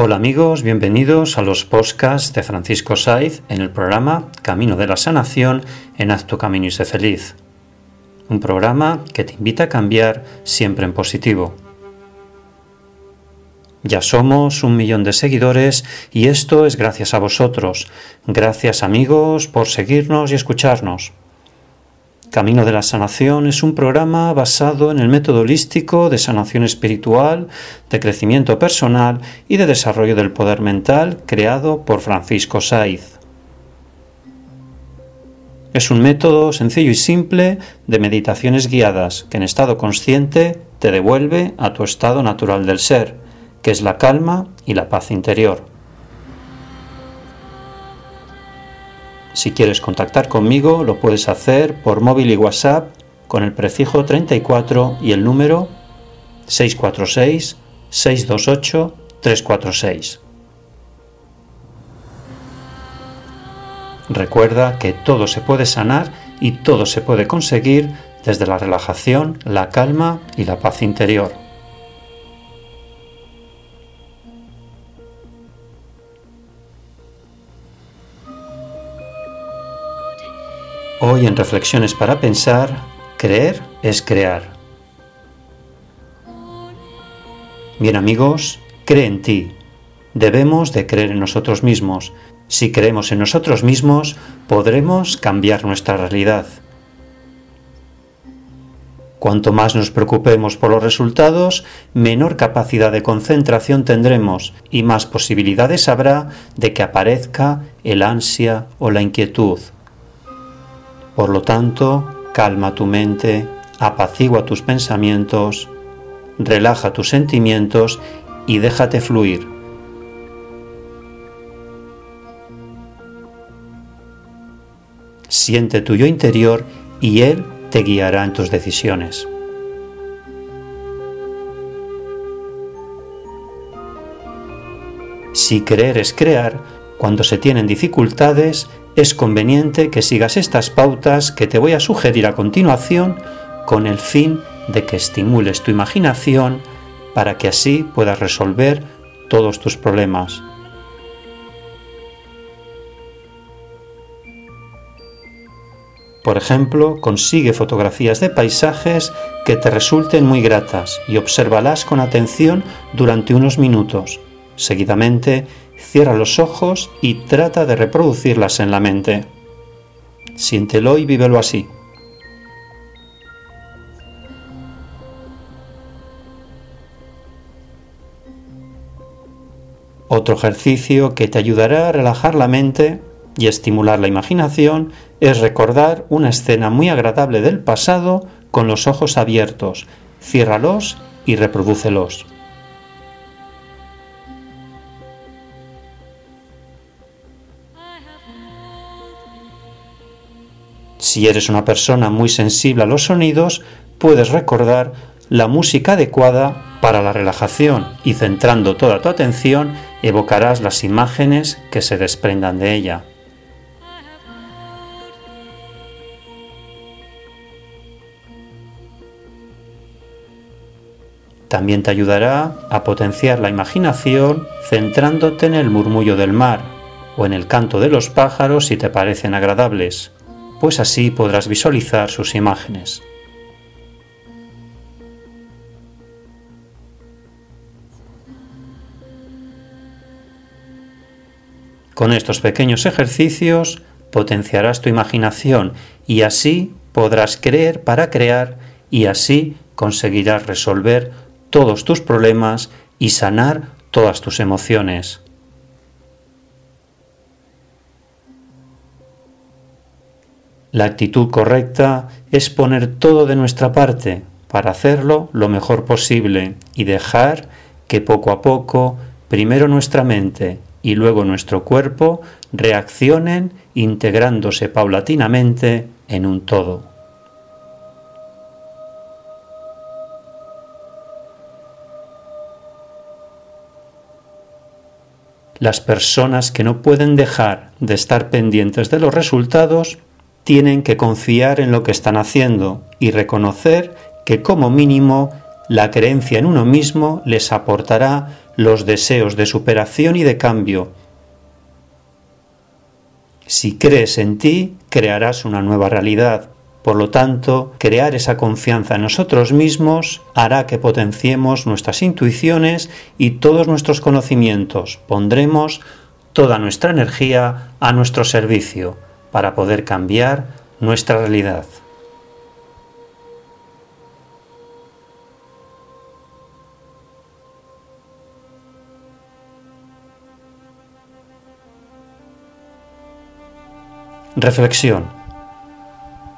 Hola amigos, bienvenidos a los podcasts de Francisco Saiz en el programa Camino de la Sanación en Haz tu camino y sé feliz. Un programa que te invita a cambiar siempre en positivo. Ya somos un millón de seguidores y esto es gracias a vosotros. Gracias amigos por seguirnos y escucharnos. Camino de la Sanación es un programa basado en el método holístico de sanación espiritual, de crecimiento personal y de desarrollo del poder mental creado por Francisco Saiz. Es un método sencillo y simple de meditaciones guiadas que en estado consciente te devuelve a tu estado natural del ser, que es la calma y la paz interior. Si quieres contactar conmigo, lo puedes hacer por móvil y WhatsApp con el prefijo 34 y el número 646-628-346. Recuerda que todo se puede sanar y todo se puede conseguir desde la relajación, la calma y la paz interior. Hoy en Reflexiones para Pensar, creer es crear. Bien amigos, cree en ti. Debemos de creer en nosotros mismos. Si creemos en nosotros mismos, podremos cambiar nuestra realidad. Cuanto más nos preocupemos por los resultados, menor capacidad de concentración tendremos y más posibilidades habrá de que aparezca el ansia o la inquietud. Por lo tanto, calma tu mente, apacigua tus pensamientos, relaja tus sentimientos y déjate fluir. Siente tu yo interior y él te guiará en tus decisiones. Si creer es crear, cuando se tienen dificultades, es conveniente que sigas estas pautas que te voy a sugerir a continuación con el fin de que estimules tu imaginación para que así puedas resolver todos tus problemas. Por ejemplo, consigue fotografías de paisajes que te resulten muy gratas y obsérvalas con atención durante unos minutos. Seguidamente, Cierra los ojos y trata de reproducirlas en la mente. Siéntelo y vívelo así. Otro ejercicio que te ayudará a relajar la mente y estimular la imaginación es recordar una escena muy agradable del pasado con los ojos abiertos. Ciérralos y reprodúcelos. Si eres una persona muy sensible a los sonidos, puedes recordar la música adecuada para la relajación y centrando toda tu atención evocarás las imágenes que se desprendan de ella. También te ayudará a potenciar la imaginación centrándote en el murmullo del mar o en el canto de los pájaros si te parecen agradables pues así podrás visualizar sus imágenes. Con estos pequeños ejercicios potenciarás tu imaginación y así podrás creer para crear y así conseguirás resolver todos tus problemas y sanar todas tus emociones. La actitud correcta es poner todo de nuestra parte para hacerlo lo mejor posible y dejar que poco a poco, primero nuestra mente y luego nuestro cuerpo, reaccionen integrándose paulatinamente en un todo. Las personas que no pueden dejar de estar pendientes de los resultados tienen que confiar en lo que están haciendo y reconocer que como mínimo la creencia en uno mismo les aportará los deseos de superación y de cambio. Si crees en ti, crearás una nueva realidad. Por lo tanto, crear esa confianza en nosotros mismos hará que potenciemos nuestras intuiciones y todos nuestros conocimientos. Pondremos toda nuestra energía a nuestro servicio para poder cambiar nuestra realidad. Reflexión.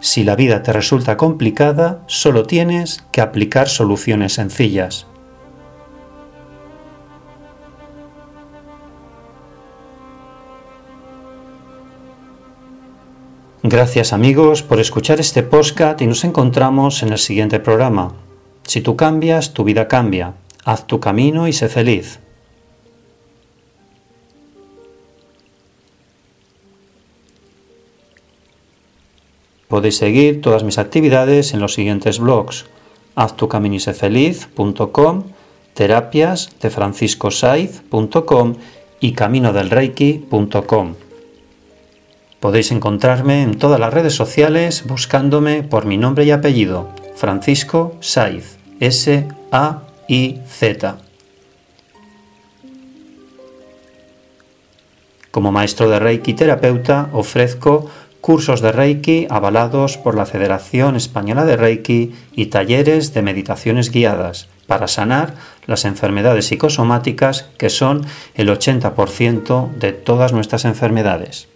Si la vida te resulta complicada, solo tienes que aplicar soluciones sencillas. Gracias amigos por escuchar este podcast y nos encontramos en el siguiente programa. Si tú cambias, tu vida cambia. Haz tu camino y sé feliz. Podéis seguir todas mis actividades en los siguientes blogs: haztucaminisefeliz.com, terapias de franciscosaiz.com y caminodelreiki.com. Podéis encontrarme en todas las redes sociales buscándome por mi nombre y apellido, Francisco Saiz, S-A-I-Z. Como maestro de Reiki terapeuta ofrezco cursos de Reiki avalados por la Federación Española de Reiki y talleres de meditaciones guiadas para sanar las enfermedades psicosomáticas que son el 80% de todas nuestras enfermedades.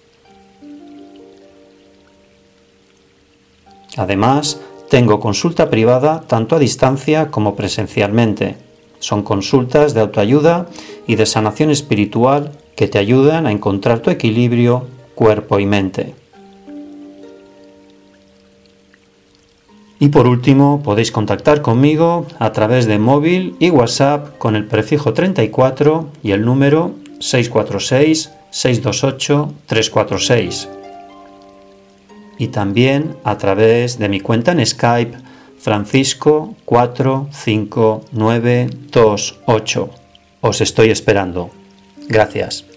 Además, tengo consulta privada tanto a distancia como presencialmente. Son consultas de autoayuda y de sanación espiritual que te ayudan a encontrar tu equilibrio cuerpo y mente. Y por último, podéis contactar conmigo a través de móvil y WhatsApp con el prefijo 34 y el número 646-628-346. Y también a través de mi cuenta en Skype Francisco 45928. Os estoy esperando. Gracias.